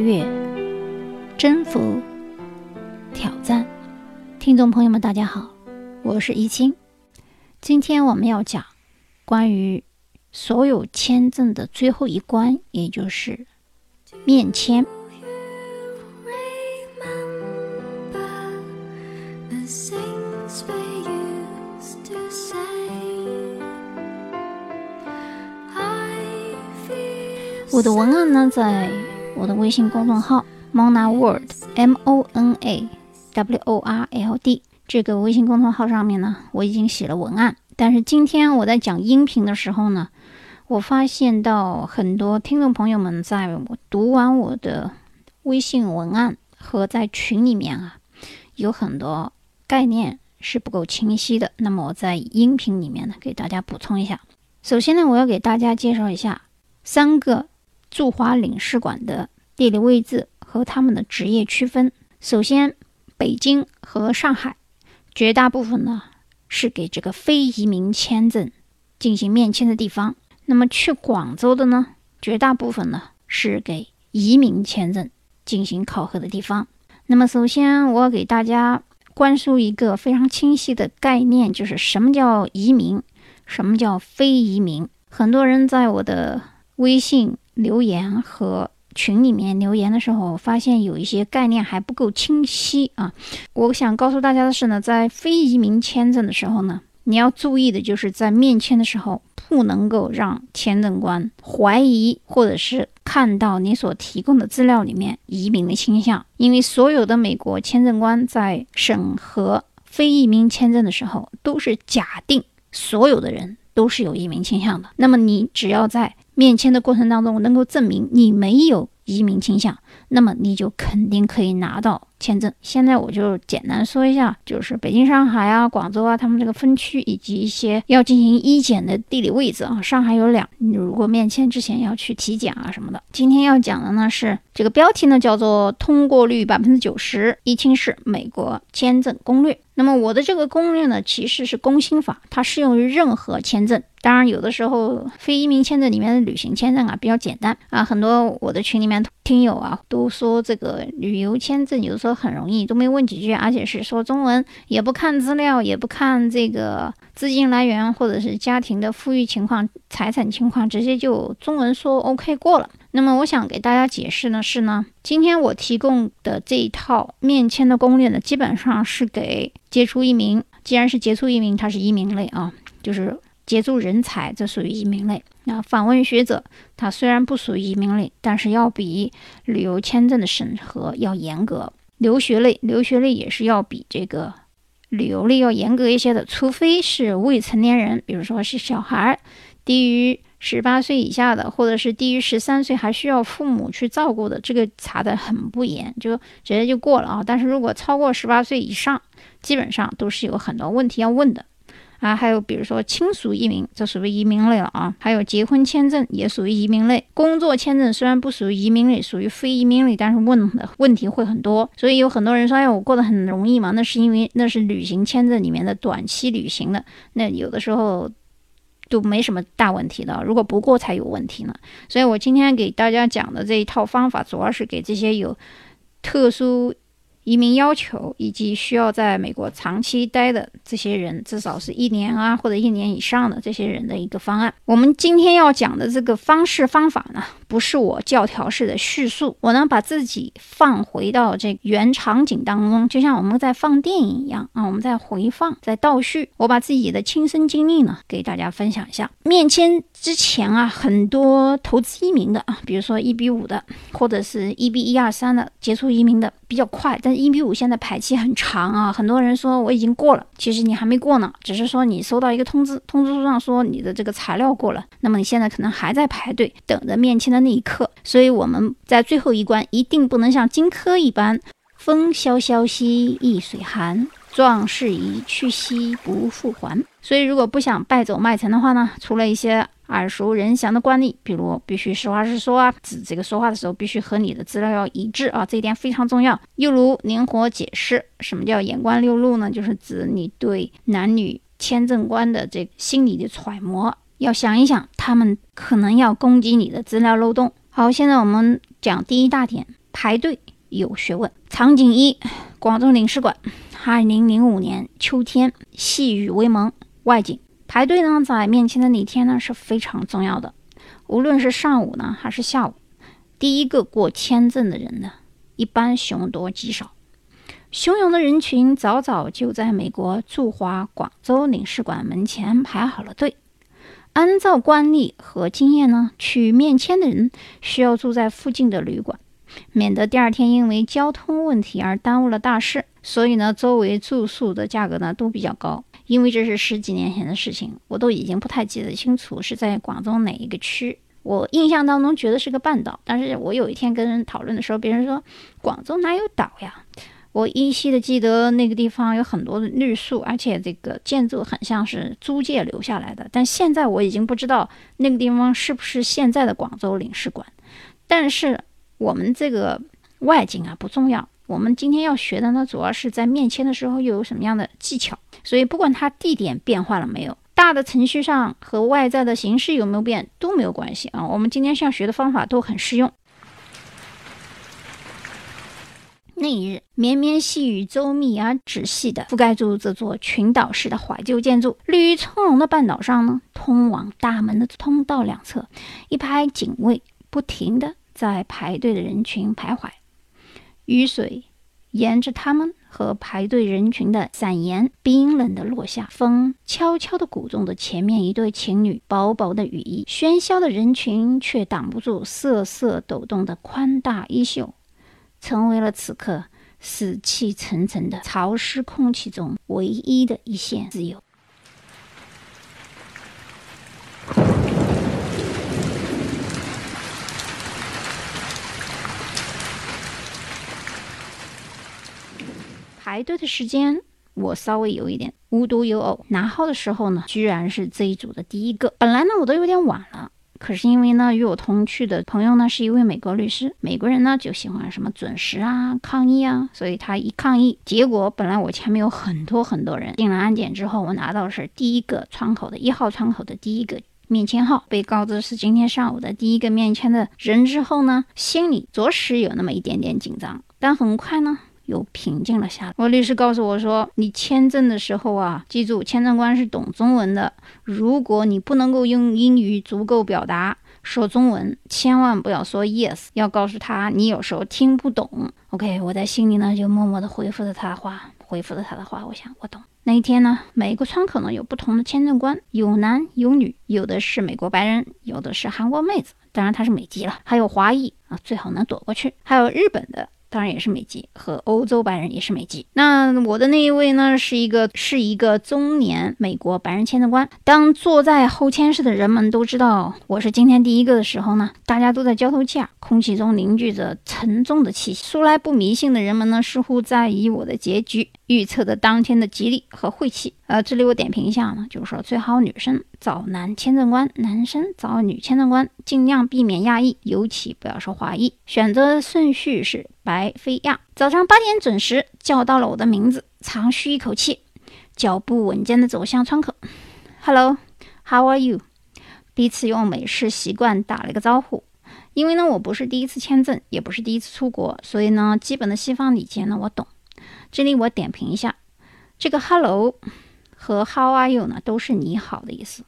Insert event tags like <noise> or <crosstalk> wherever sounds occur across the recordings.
跨越、征服、挑战。听众朋友们，大家好，我是怡清。今天我们要讲关于所有签证的最后一关，也就是面签。我的文案呢，在我的微信公众号 Mona World M O N A W O R L D 这个微信公众号上面呢，我已经写了文案。但是今天我在讲音频的时候呢，我发现到很多听众朋友们在我读完我的微信文案和在群里面啊，有很多概念是不够清晰的。那么我在音频里面呢，给大家补充一下。首先呢，我要给大家介绍一下三个。驻华领事馆的地理位置和他们的职业区分。首先，北京和上海绝大部分呢是给这个非移民签证进行面签的地方。那么去广州的呢，绝大部分呢是给移民签证进行考核的地方。那么首先，我给大家灌输一个非常清晰的概念，就是什么叫移民，什么叫非移民。很多人在我的微信。留言和群里面留言的时候，发现有一些概念还不够清晰啊。我想告诉大家的是呢，在非移民签证的时候呢，你要注意的就是在面签的时候，不能够让签证官怀疑或者是看到你所提供的资料里面移民的倾向，因为所有的美国签证官在审核非移民签证的时候，都是假定所有的人都是有移民倾向的。那么你只要在面签的过程当中，能够证明你没有移民倾向，那么你就肯定可以拿到签证。现在我就简单说一下，就是北京、上海啊、广州啊，他们这个分区以及一些要进行医检的地理位置啊。上海有两，如果面签之前要去体检啊什么的。今天要讲的呢是这个标题呢叫做“通过率百分之九十，一清市美国签证攻略”。那么我的这个攻略呢，其实是工薪法，它适用于任何签证。当然，有的时候非移民签证里面的旅行签证啊比较简单啊，很多我的群里面听友啊都说这个旅游签证有的时候很容易，都没问几句，而且是说中文，也不看资料，也不看这个资金来源或者是家庭的富裕情况、财产情况，直接就中文说 OK 过了。那么我想给大家解释呢是呢，今天我提供的这一套面签的攻略呢，基本上是给杰出移民。既然是杰出移民，它是移民类啊，就是杰出人才，这属于移民类。那访问学者，他虽然不属于移民类，但是要比旅游签证的审核要严格。留学类，留学类也是要比这个旅游类要严格一些的，除非是未成年人，比如说是小孩，低于。十八岁以下的，或者是低于十三岁还需要父母去照顾的，这个查的很不严，就直接就过了啊。但是如果超过十八岁以上，基本上都是有很多问题要问的啊。还有比如说亲属移民，这属于移民类了啊。还有结婚签证也属于移民类，工作签证虽然不属于移民类，属于非移民类，但是问的问题会很多。所以有很多人说，哎，我过得很容易嘛？那是因为那是旅行签证里面的短期旅行的，那有的时候。都没什么大问题的，如果不过才有问题呢。所以我今天给大家讲的这一套方法，主要是给这些有特殊。移民要求以及需要在美国长期待的这些人，至少是一年啊或者一年以上的这些人的一个方案。我们今天要讲的这个方式方法呢，不是我教条式的叙述，我呢把自己放回到这原场景当中，就像我们在放电影一样啊，我们在回放，在倒叙。我把自己的亲身经历呢给大家分享一下。面签之前啊，很多投资移民的啊，比如说一比五的，或者是一比一二三的接触移民的比较快，但是一比五现在排期很长啊，很多人说我已经过了，其实你还没过呢，只是说你收到一个通知，通知书上说你的这个材料过了，那么你现在可能还在排队等着面签的那一刻，所以我们在最后一关一定不能像荆轲一般，风萧萧兮易水寒，壮士一去兮不复还。所以如果不想败走麦城的话呢，除了一些。耳熟能详的惯例，比如必须实话实说啊，指这个说话的时候必须和你的资料要一致啊，这一点非常重要。又如灵活解释，什么叫眼观六路呢？就是指你对男女签证官的这心理的揣摩，要想一想他们可能要攻击你的资料漏洞。好，现在我们讲第一大点，排队有学问。场景一：广州领事馆，二零零五年秋天，细雨微蒙，外景。排队呢，在面前的那天呢是非常重要的，无论是上午呢还是下午，第一个过签证的人呢，一般凶多吉少。汹涌的人群早早就在美国驻华广州领事馆门前排好了队。按照惯例和经验呢，去面签的人需要住在附近的旅馆，免得第二天因为交通问题而耽误了大事。所以呢，周围住宿的价格呢都比较高。因为这是十几年前的事情，我都已经不太记得清楚是在广州哪一个区。我印象当中觉得是个半岛，但是我有一天跟人讨论的时候，别人说广州哪有岛呀？我依稀的记得那个地方有很多的绿树，而且这个建筑很像是租界留下来的。但现在我已经不知道那个地方是不是现在的广州领事馆。但是我们这个外景啊不重要，我们今天要学的呢，主要是在面签的时候又有什么样的技巧。所以不管它地点变化了没有，大的程序上和外在的形式有没有变都没有关系啊。我们今天要学的方法都很适用。那一日，绵绵细雨周密而仔细地覆盖住这座群岛式的怀旧建筑。绿意葱茏的半岛上呢，通往大门的通道两侧，一排警卫不停地在排队的人群徘徊。雨水沿着他们和排队人群的伞沿冰冷地落下，风悄悄地鼓动着前面一对情侣薄薄的羽衣。喧嚣的人群却挡不住瑟瑟抖动的宽大衣袖。成为了此刻死气沉沉的潮湿空气中唯一的一线自由。排队的时间，我稍微有一点无独有偶，拿号的时候呢，居然是这一组的第一个。本来呢，我都有点晚了。可是因为呢，与我同去的朋友呢是一位美国律师，美国人呢就喜欢什么准时啊、抗议啊，所以他一抗议，结果本来我前面有很多很多人，进了安检之后，我拿到是第一个窗口的一号窗口的第一个面签号，被告知是今天上午的第一个面签的人之后呢，心里着实有那么一点点紧张，但很快呢。又平静了下来。我律师告诉我说：“你签证的时候啊，记住，签证官是懂中文的。如果你不能够用英语足够表达，说中文，千万不要说 yes，要告诉他你有时候听不懂。”OK，我在心里呢就默默地回复了他的话，回复了他的话。我想，我懂。那一天呢，每个窗口呢有不同的签证官，有男有女，有的是美国白人，有的是韩国妹子，当然他是美籍了，还有华裔啊，最好能躲过去，还有日本的。当然也是美籍，和欧洲白人也是美籍。那我的那一位呢，是一个是一个中年美国白人签证官。当坐在候签室的人们都知道我是今天第一个的时候呢，大家都在交头接耳，空气中凝聚着沉重的气息。素来不迷信的人们呢，似乎在以我的结局预测的当天的吉利和晦气。呃，这里我点评一下呢，就是说最好女生找男签证官，男生找女签证官，尽量避免亚裔，尤其不要说华裔。选择顺序是。白飞亚早上八点准时叫到了我的名字，长吁一口气，脚步稳健地走向窗口。Hello，How are you？彼此用美式习惯打了个招呼。因为呢，我不是第一次签证，也不是第一次出国，所以呢，基本的西方礼节呢，我懂。这里我点评一下，这个 Hello 和 How are you 呢，都是你好的意思。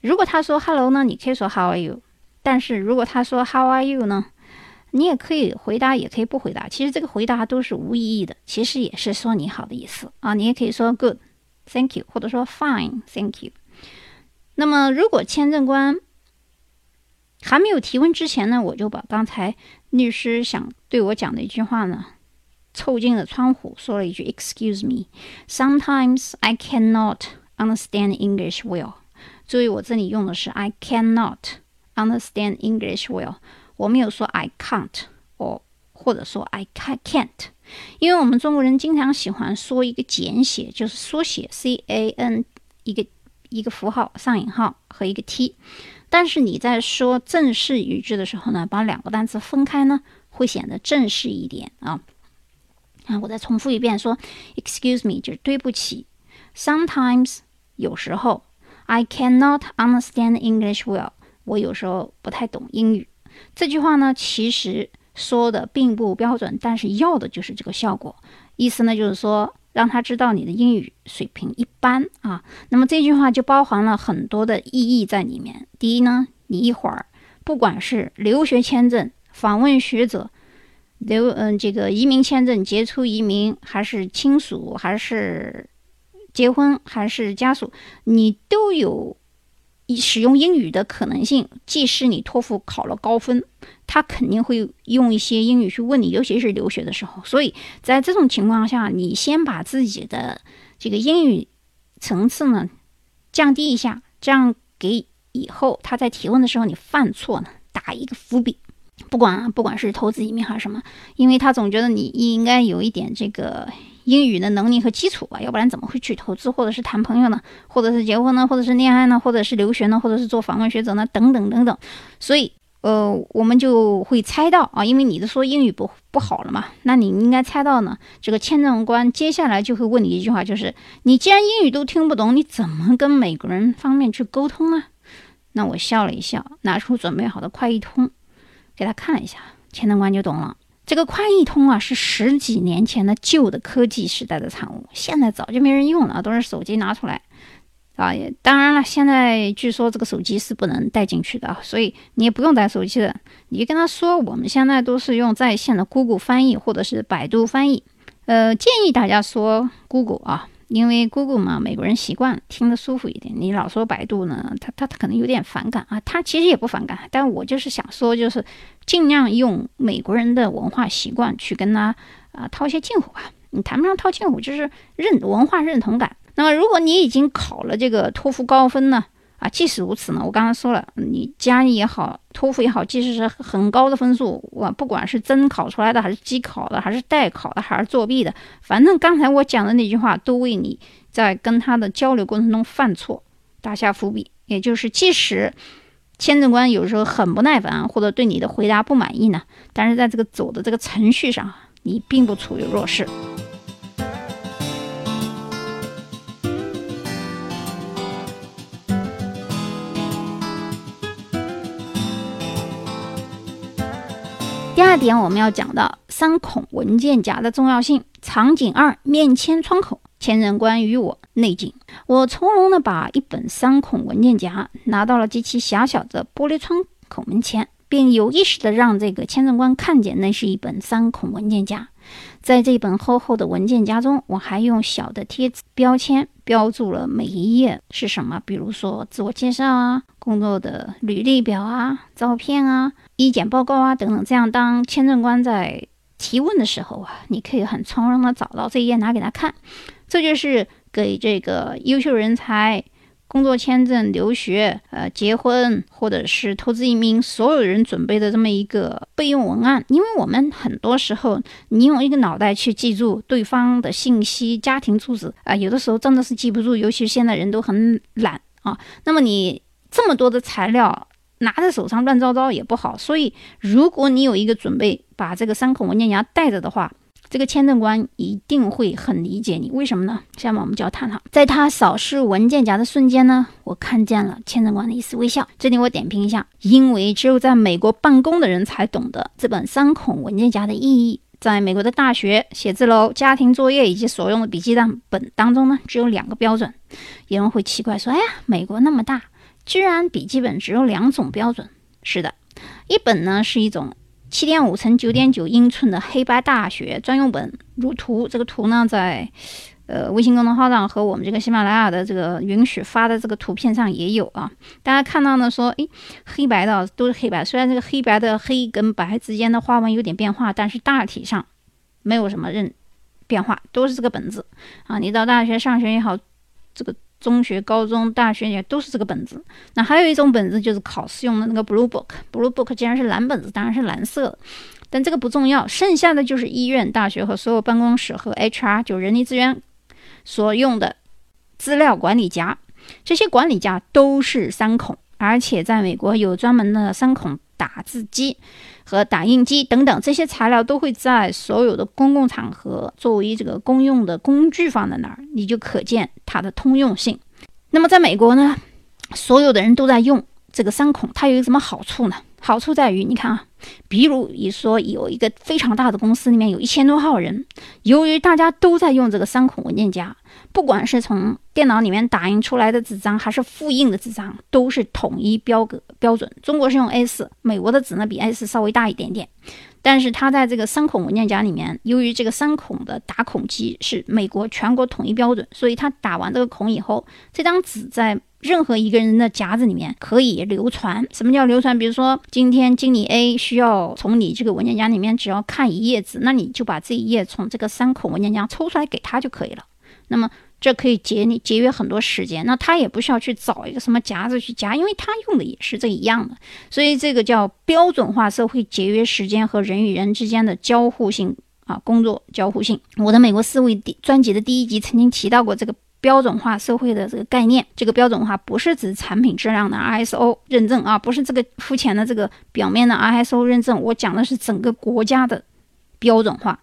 如果他说 Hello 呢，你可以说 How are you。但是如果他说 How are you 呢？你也可以回答，也可以不回答。其实这个回答都是无意义的，其实也是说你好的意思啊。你也可以说 good，thank you，或者说 fine，thank you。那么如果签证官还没有提问之前呢，我就把刚才律师想对我讲的一句话呢，凑近了窗户说了一句 Excuse me，sometimes I cannot understand English well。注意我这里用的是 I cannot understand English well。我没有说 I can't，或或者说 I can't，因为我们中国人经常喜欢说一个简写，就是缩写 C A N 一个一个符号上引号和一个 T，但是你在说正式语句的时候呢，把两个单词分开呢，会显得正式一点啊。啊，我再重复一遍，说 Excuse me，就是对不起。Sometimes 有时候 I cannot understand English well，我有时候不太懂英语。这句话呢，其实说的并不标准，但是要的就是这个效果。意思呢，就是说让他知道你的英语水平一般啊。那么这句话就包含了很多的意义在里面。第一呢，你一会儿不管是留学签证、访问学者、留嗯这个移民签证、杰出移民，还是亲属，还是结婚，还是家属，你都有。使用英语的可能性，即使你托福考了高分，他肯定会用一些英语去问你，尤其是留学的时候。所以在这种情况下，你先把自己的这个英语层次呢降低一下，这样给以后他在提问的时候你犯错呢打一个伏笔。不管不管是投资移民还是什么，因为他总觉得你应该有一点这个。英语的能力和基础吧，要不然怎么会去投资，或者是谈朋友呢，或者是结婚呢，或者是恋爱呢，或者是留学呢，或者是做访问学者呢，等等等等。所以，呃，我们就会猜到啊，因为你的说英语不不好了嘛，那你应该猜到呢，这个签证官接下来就会问你一句话，就是你既然英语都听不懂，你怎么跟美国人方面去沟通呢？那我笑了一笑，拿出准备好的快译通给他看了一下，签证官就懂了。这个快译通啊，是十几年前的旧的科技时代的产物，现在早就没人用了，都是手机拿出来啊。也当然了，现在据说这个手机是不能带进去的，所以你也不用带手机的。你跟他说，我们现在都是用在线的 Google 翻译或者是百度翻译。呃，建议大家说 Google 啊。因为 Google 嘛，美国人习惯听得舒服一点。你老说百度呢，他他他可能有点反感啊。他其实也不反感，但我就是想说，就是尽量用美国人的文化习惯去跟他啊套一些近乎吧。你谈不上套近乎，就是认文化认同感。那么如果你已经考了这个托福高分呢？啊，即使如此呢，我刚刚说了，你加也好，托福也好，即使是很高的分数，我不管是真考出来的，还是机考的，还是代考的，还是作弊的，反正刚才我讲的那句话，都为你在跟他的交流过程中犯错打下伏笔。也就是，即使签证官有时候很不耐烦，或者对你的回答不满意呢，但是在这个走的这个程序上，你并不处于弱势。第二点，我们要讲到三孔文件夹的重要性。场景二：面签窗口，签证官与我内景。我从容地把一本三孔文件夹拿到了极其狭小的玻璃窗口门前，并有意识地让这个签证官看见那是一本三孔文件夹。在这本厚厚的文件夹中，我还用小的贴标签标注了每一页是什么，比如说自我介绍啊、工作的履历表啊、照片啊、医检报告啊等等。这样，当签证官在提问的时候啊，你可以很从容的找到这一页拿给他看。这就是给这个优秀人才。工作签证、留学、呃、结婚或者是投资移民，所有人准备的这么一个备用文案，因为我们很多时候，你用一个脑袋去记住对方的信息、家庭住址啊，有的时候真的是记不住，尤其是现在人都很懒啊。那么你这么多的材料拿在手上乱糟糟也不好，所以如果你有一个准备，把这个三孔文件夹带着的话。这个签证官一定会很理解你，为什么呢？下面我们就要探讨，在他扫视文件夹的瞬间呢，我看见了签证官的一丝微笑。这里我点评一下，因为只有在美国办公的人才懂得这本三孔文件夹的意义。在美国的大学、写字楼、家庭作业以及所用的笔记本当中呢，只有两个标准。有人会奇怪说：“哎呀，美国那么大，居然笔记本只有两种标准？”是的，一本呢是一种。七点五乘九点九英寸的黑白大学专用本，如图。这个图呢，在呃微信公众号上和我们这个喜马拉雅的这个允许发的这个图片上也有啊。大家看到呢，说诶，黑白的都是黑白，虽然这个黑白的黑跟白之间的花纹有点变化，但是大体上没有什么认变化，都是这个本子啊。你到大学上学也好，这个。中学、高中、大学也都是这个本子。那还有一种本子就是考试用的那个 Blue Book。Blue Book 既然是蓝本子，当然是蓝色的。但这个不重要，剩下的就是医院、大学和所有办公室和 HR 就人力资源所用的资料管理夹。这些管理夹都是三孔，而且在美国有专门的三孔打字机。和打印机等等这些材料都会在所有的公共场合作为这个公用的工具放在那儿，你就可见它的通用性。那么在美国呢，所有的人都在用这个三孔，它有一个什么好处呢？好处在于，你看啊，比如你说有一个非常大的公司里面有一千多号人，由于大家都在用这个三孔文件夹，不管是从电脑里面打印出来的纸张，还是复印的纸张，都是统一标格标准。中国是用 A4，美国的纸呢比 A4 稍微大一点点，但是它在这个三孔文件夹里面，由于这个三孔的打孔机是美国全国统一标准，所以它打完这个孔以后，这张纸在任何一个人的夹子里面可以流传。什么叫流传？比如说，今天经理 A 需要从你这个文件夹里面只要看一页纸，那你就把这一页从这个三孔文件夹抽出来给他就可以了。那么这可以节你节约很多时间。那他也不需要去找一个什么夹子去夹，因为他用的也是这一样的。所以这个叫标准化社会，节约时间和人与人之间的交互性啊，工作交互性。我的美国思维第专辑的第一集曾经提到过这个。标准化社会的这个概念，这个标准化不是指产品质量的 ISO 认证啊，不是这个肤浅的这个表面的 ISO 认证，我讲的是整个国家的标准化。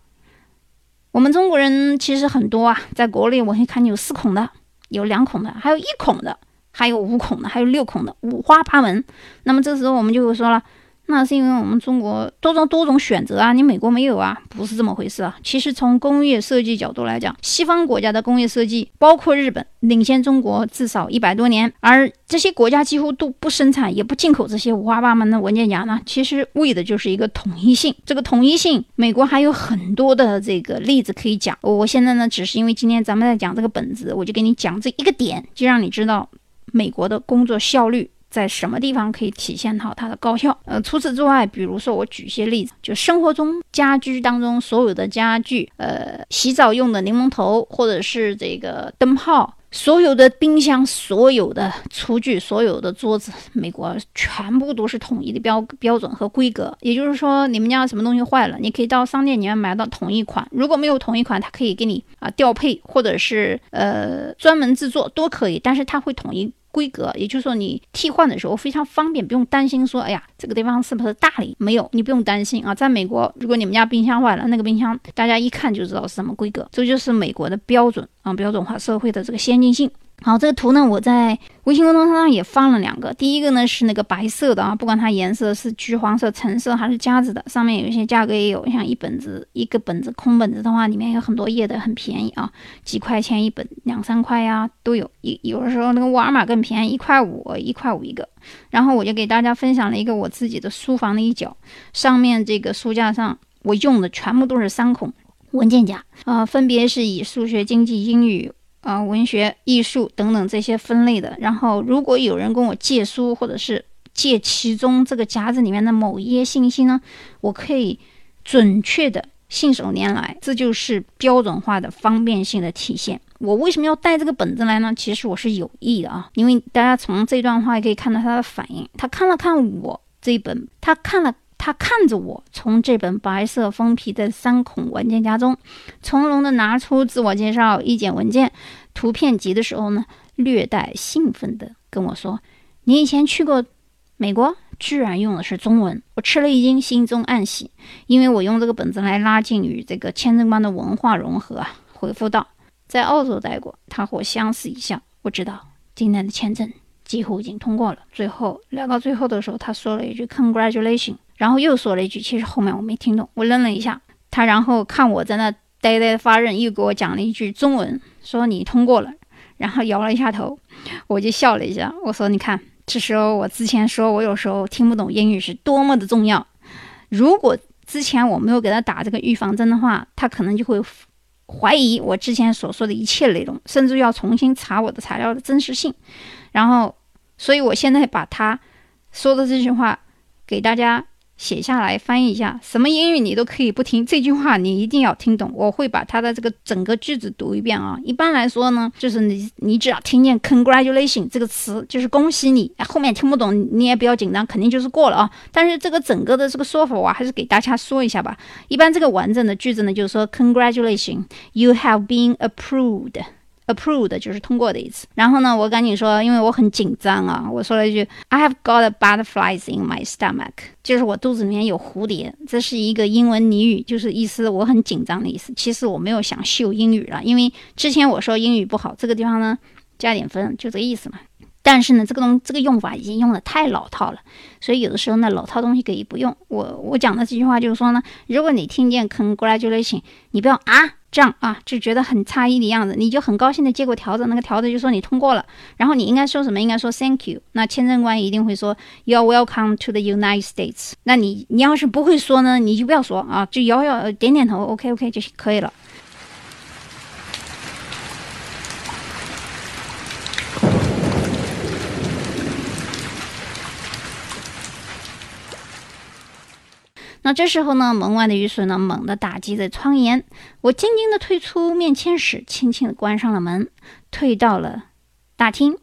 我们中国人其实很多啊，在国内我会看见有四孔的，有两孔的，还有一孔的，还有五孔的，还有六孔的，五花八门。那么这时候我们就会说了。那是因为我们中国多种多种选择啊，你美国没有啊？不是这么回事啊。其实从工业设计角度来讲，西方国家的工业设计，包括日本，领先中国至少一百多年，而这些国家几乎都不生产也不进口这些五花八门的文件夹呢。其实为的就是一个统一性。这个统一性，美国还有很多的这个例子可以讲。我现在呢，只是因为今天咱们在讲这个本子，我就给你讲这一个点，就让你知道美国的工作效率。在什么地方可以体现到它的高效？呃，除此之外，比如说我举一些例子，就生活中家居当中所有的家具，呃，洗澡用的柠檬头，或者是这个灯泡，所有的冰箱，所有的厨具，所有的桌子，美国全部都是统一的标标准和规格。也就是说，你们家什么东西坏了，你可以到商店里面买到同一款。如果没有同一款，它可以给你啊调配，或者是呃专门制作都可以，但是它会统一。规格，也就是说你替换的时候非常方便，不用担心说，哎呀，这个地方是不是大理？没有，你不用担心啊。在美国，如果你们家冰箱坏了，那个冰箱大家一看就知道是什么规格，这就是美国的标准啊，标准化社会的这个先进性。好，这个图呢，我在微信公众号上也放了两个。第一个呢是那个白色的啊，不管它颜色是橘黄色、橙色还是夹子的，上面有一些价格也有，像一本子一个本子空本子的话，里面有很多页的，很便宜啊，几块钱一本，两三块呀都有。有有的时候那个沃尔玛更便宜，一块五，一块五一个。然后我就给大家分享了一个我自己的书房的一角，上面这个书架上我用的全部都是三孔文件夹啊，分别是以数学、经济、英语。啊，文学、艺术等等这些分类的。然后，如果有人跟我借书，或者是借其中这个夹子里面的某一页信息呢，我可以准确的信手拈来。这就是标准化的方便性的体现。我为什么要带这个本子来呢？其实我是有意的啊，因为大家从这段话也可以看到他的反应。他看了看我这一本，他看了。他看着我从这本白色封皮的三孔文件夹中从容地拿出自我介绍、一检文件、图片集的时候呢，略带兴奋地跟我说：“你以前去过美国，居然用的是中文。”我吃了一惊，心中暗喜，因为我用这个本子来拉近与这个签证官的文化融合啊。回复道：“在澳洲待过。”他和我相视一笑，我知道今天的签证几乎已经通过了。最后聊到最后的时候，他说了一句 “Congratulations”。然后又说了一句，其实后面我没听懂，我愣了一下。他然后看我在那呆呆发愣，又给我讲了一句中文，说你通过了，然后摇了一下头，我就笑了一下。我说你看，这时候我之前说我有时候听不懂英语是多么的重要。如果之前我没有给他打这个预防针的话，他可能就会怀疑我之前所说的一切内容，甚至要重新查我的材料的真实性。然后，所以我现在把他说的这句话给大家。写下来翻译一下，什么英语你都可以不听，这句话你一定要听懂。我会把它的这个整个句子读一遍啊。一般来说呢，就是你你只要听见 congratulation 这个词，就是恭喜你。后面听不懂你也不要紧张，肯定就是过了啊。但是这个整个的这个说法，我还是给大家说一下吧。一般这个完整的句子呢，就是说 congratulation，you have been approved。Approved 就是通过的意思。然后呢，我赶紧说，因为我很紧张啊，我说了一句，I have got butterflies in my stomach，就是我肚子里面有蝴蝶。这是一个英文俚语，就是意思我很紧张的意思。其实我没有想秀英语了，因为之前我说英语不好，这个地方呢加点分，就这个意思嘛。但是呢，这个东这个用法已经用的太老套了，所以有的时候呢，老套东西可以不用。我我讲的这句话就是说呢，如果你听见 congratulation，你不要啊这样啊，就觉得很诧异的样子，你就很高兴的接过条子，那个条子就说你通过了，然后你应该说什么？应该说 thank you。那签证官一定会说 you're welcome to the United States。那你你要是不会说呢，你就不要说啊，就摇摇点点头，OK OK 就可以了。那这时候呢，门外的雨水呢猛地打击在窗沿。我静静地退出面签室，轻轻地关上了门，退到了大厅。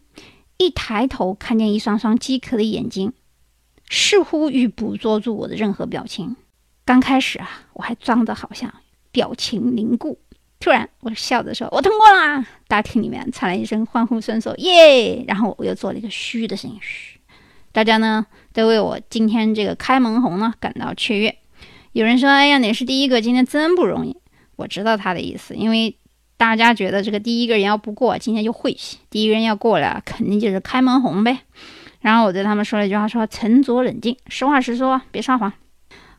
一抬头，看见一双双饥渴的眼睛，似乎欲捕捉住我的任何表情。刚开始啊，我还装的好像表情凝固。突然，我笑着说：“我通过啦！”大厅里面传来一声欢呼声，说：“耶！”然后我又做了一个嘘的声音，嘘。大家呢都为我今天这个开门红呢感到雀跃。有人说：“哎呀，你是第一个，今天真不容易。”我知道他的意思，因为大家觉得这个第一个人要不过，今天就晦气；第一个人要过了，肯定就是开门红呗。然后我对他们说了一句话：“说沉着冷静，实话实说，别撒谎。”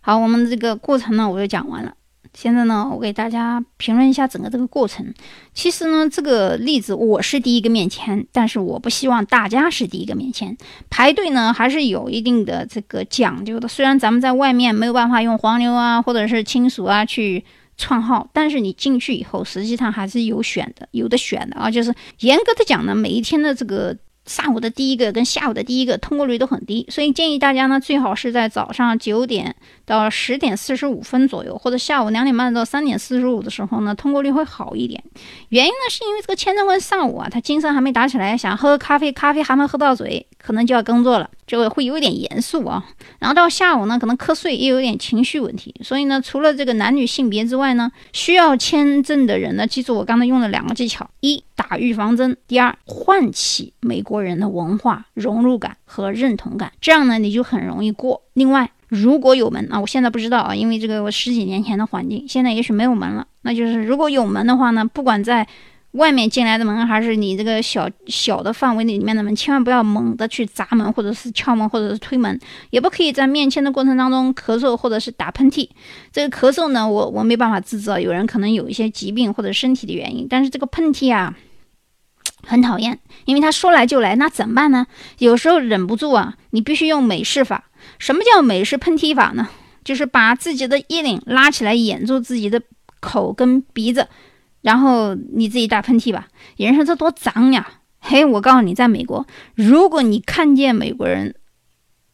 好，我们这个过程呢，我就讲完了。现在呢，我给大家评论一下整个这个过程。其实呢，这个例子我是第一个面签，但是我不希望大家是第一个面签。排队呢还是有一定的这个讲究的。虽然咱们在外面没有办法用黄牛啊或者是亲属啊去串号，但是你进去以后，实际上还是有选的，有的选的啊。就是严格的讲呢，每一天的这个。上午的第一个跟下午的第一个通过率都很低，所以建议大家呢，最好是在早上九点到十点四十五分左右，或者下午两点半到三点四十五的时候呢，通过率会好一点。原因呢，是因为这个签证官上午啊，他精神还没打起来，想喝咖啡，咖啡还没喝到嘴，可能就要工作了，就会有一点严肃啊。然后到下午呢，可能瞌睡，又有点情绪问题。所以呢，除了这个男女性别之外呢，需要签证的人呢，记住我刚才用了两个技巧：一。打预防针。第二，唤起美国人的文化融入感和认同感，这样呢，你就很容易过。另外，如果有门啊，我现在不知道啊，因为这个我十几年前的环境，现在也许没有门了。那就是如果有门的话呢，不管在外面进来的门，还是你这个小小的范围里面的门，千万不要猛地去砸门，或者是敲门，或者是推门，也不可以在面签的过程当中咳嗽或者是打喷嚏。这个咳嗽呢，我我没办法制止，有人可能有一些疾病或者身体的原因，但是这个喷嚏啊。很讨厌，因为他说来就来，那怎么办呢？有时候忍不住啊，你必须用美式法。什么叫美式喷嚏法呢？就是把自己的衣领拉起来，掩住自己的口跟鼻子，然后你自己打喷嚏吧。有人说这多脏呀，嘿，我告诉你，在美国，如果你看见美国人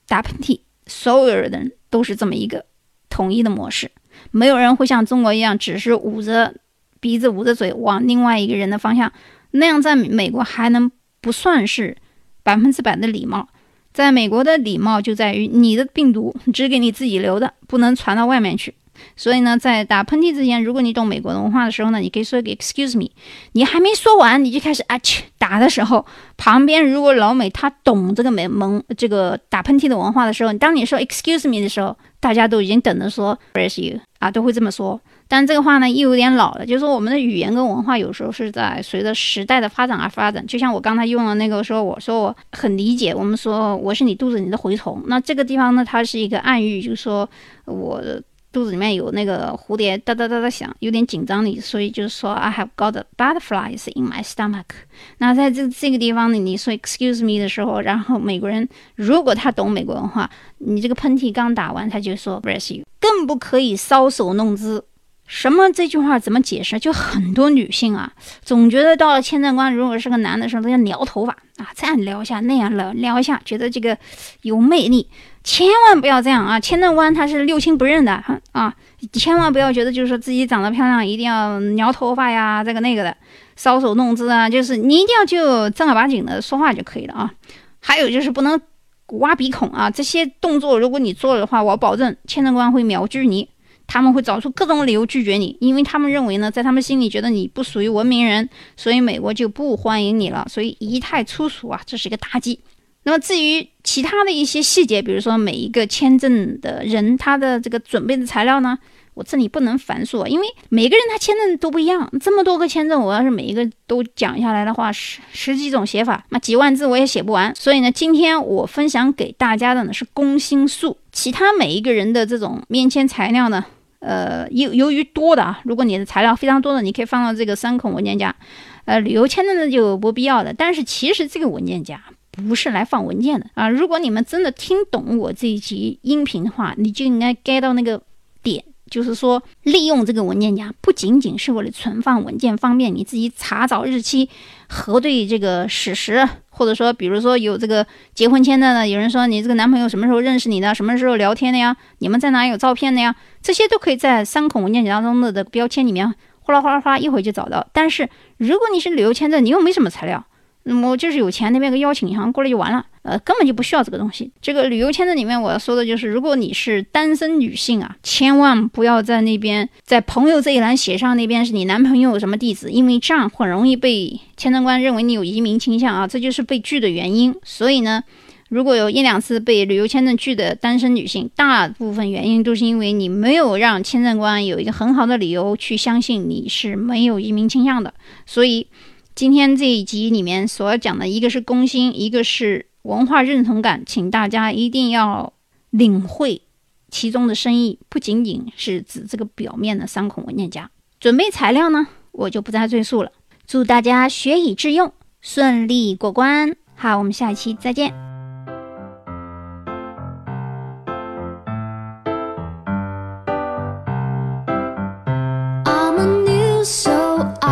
打喷嚏，所有人都是这么一个统一的模式，没有人会像中国一样，只是捂着鼻子、捂着嘴往另外一个人的方向。那样在美国还能不算是百分之百的礼貌？在美国的礼貌就在于你的病毒 <laughs> 只给你自己留的，不能传到外面去。所以呢，在打喷嚏之前，如果你懂美国文化的时候呢，你可以说一个 excuse me。你还没说完，你就开始啊去打的时候，旁边如果老美他懂这个美蒙这个打喷嚏的文化的时候，当你说 excuse me 的时候，大家都已经等着说 bless you 啊，都会这么说。但这个话呢，又有点老了。就是说，我们的语言跟文化有时候是在随着时代的发展而发展。就像我刚才用的那个说，我说我很理解。我们说我是你肚子里的蛔虫，那这个地方呢，它是一个暗喻，就是说我肚子里面有那个蝴蝶哒哒哒哒响，有点紧张你，所以就是说 I have got butterflies in my stomach。那在这这个地方呢，你说 excuse me 的时候，然后美国人如果他懂美国文化，你这个喷嚏刚打完，他就说 bless you，更不可以搔首弄姿。什么这句话怎么解释？就很多女性啊，总觉得到了签证官如果是个男的时候，都要撩头发啊，这样撩一下，那样撩撩一下，觉得这个有魅力。千万不要这样啊！签证官他是六亲不认的啊，千万不要觉得就是说自己长得漂亮，一定要撩头发呀，这个那个的，搔首弄姿啊，就是你一定要就正儿八经的说话就可以了啊。还有就是不能挖鼻孔啊，这些动作如果你做了的话，我保证签证官会秒拒你。他们会找出各种理由拒绝你，因为他们认为呢，在他们心里觉得你不属于文明人，所以美国就不欢迎你了。所以仪态粗俗啊，这是一个大忌。那么至于其他的一些细节，比如说每一个签证的人他的这个准备的材料呢，我这里不能繁琐，因为每个人他签证都不一样，这么多个签证，我要是每一个都讲下来的话，十十几种写法，那几万字我也写不完。所以呢，今天我分享给大家的呢是工薪数，其他每一个人的这种面签材料呢，呃，由由于多的啊，如果你的材料非常多的，你可以放到这个三孔文件夹，呃，旅游签证呢就不必要的。但是其实这个文件夹。不是来放文件的啊！如果你们真的听懂我这一集音频的话，你就应该 get 到那个，就是说利用这个文件夹不仅仅是为了存放文件，方便你自己查找日期、核对这个史实，或者说，比如说有这个结婚签证的，有人说你这个男朋友什么时候认识你的，什么时候聊天的呀？你们在哪有照片的呀？这些都可以在三孔文件夹当中的的标签里面哗啦哗啦哗一会就找到。但是如果你是旅游签证，你又没什么材料。那么就是有钱那边个邀请函过来就完了，呃，根本就不需要这个东西。这个旅游签证里面我要说的就是，如果你是单身女性啊，千万不要在那边在朋友这一栏写上那边是你男朋友什么地址，因为这样很容易被签证官认为你有移民倾向啊，这就是被拒的原因。所以呢，如果有一两次被旅游签证拒的单身女性，大部分原因都是因为你没有让签证官有一个很好的理由去相信你是没有移民倾向的，所以。今天这一集里面所讲的一个是攻心，一个是文化认同感，请大家一定要领会其中的深意，不仅仅是指这个表面的三孔文件夹。准备材料呢，我就不再赘述了。祝大家学以致用，顺利过关。好，我们下一期再见。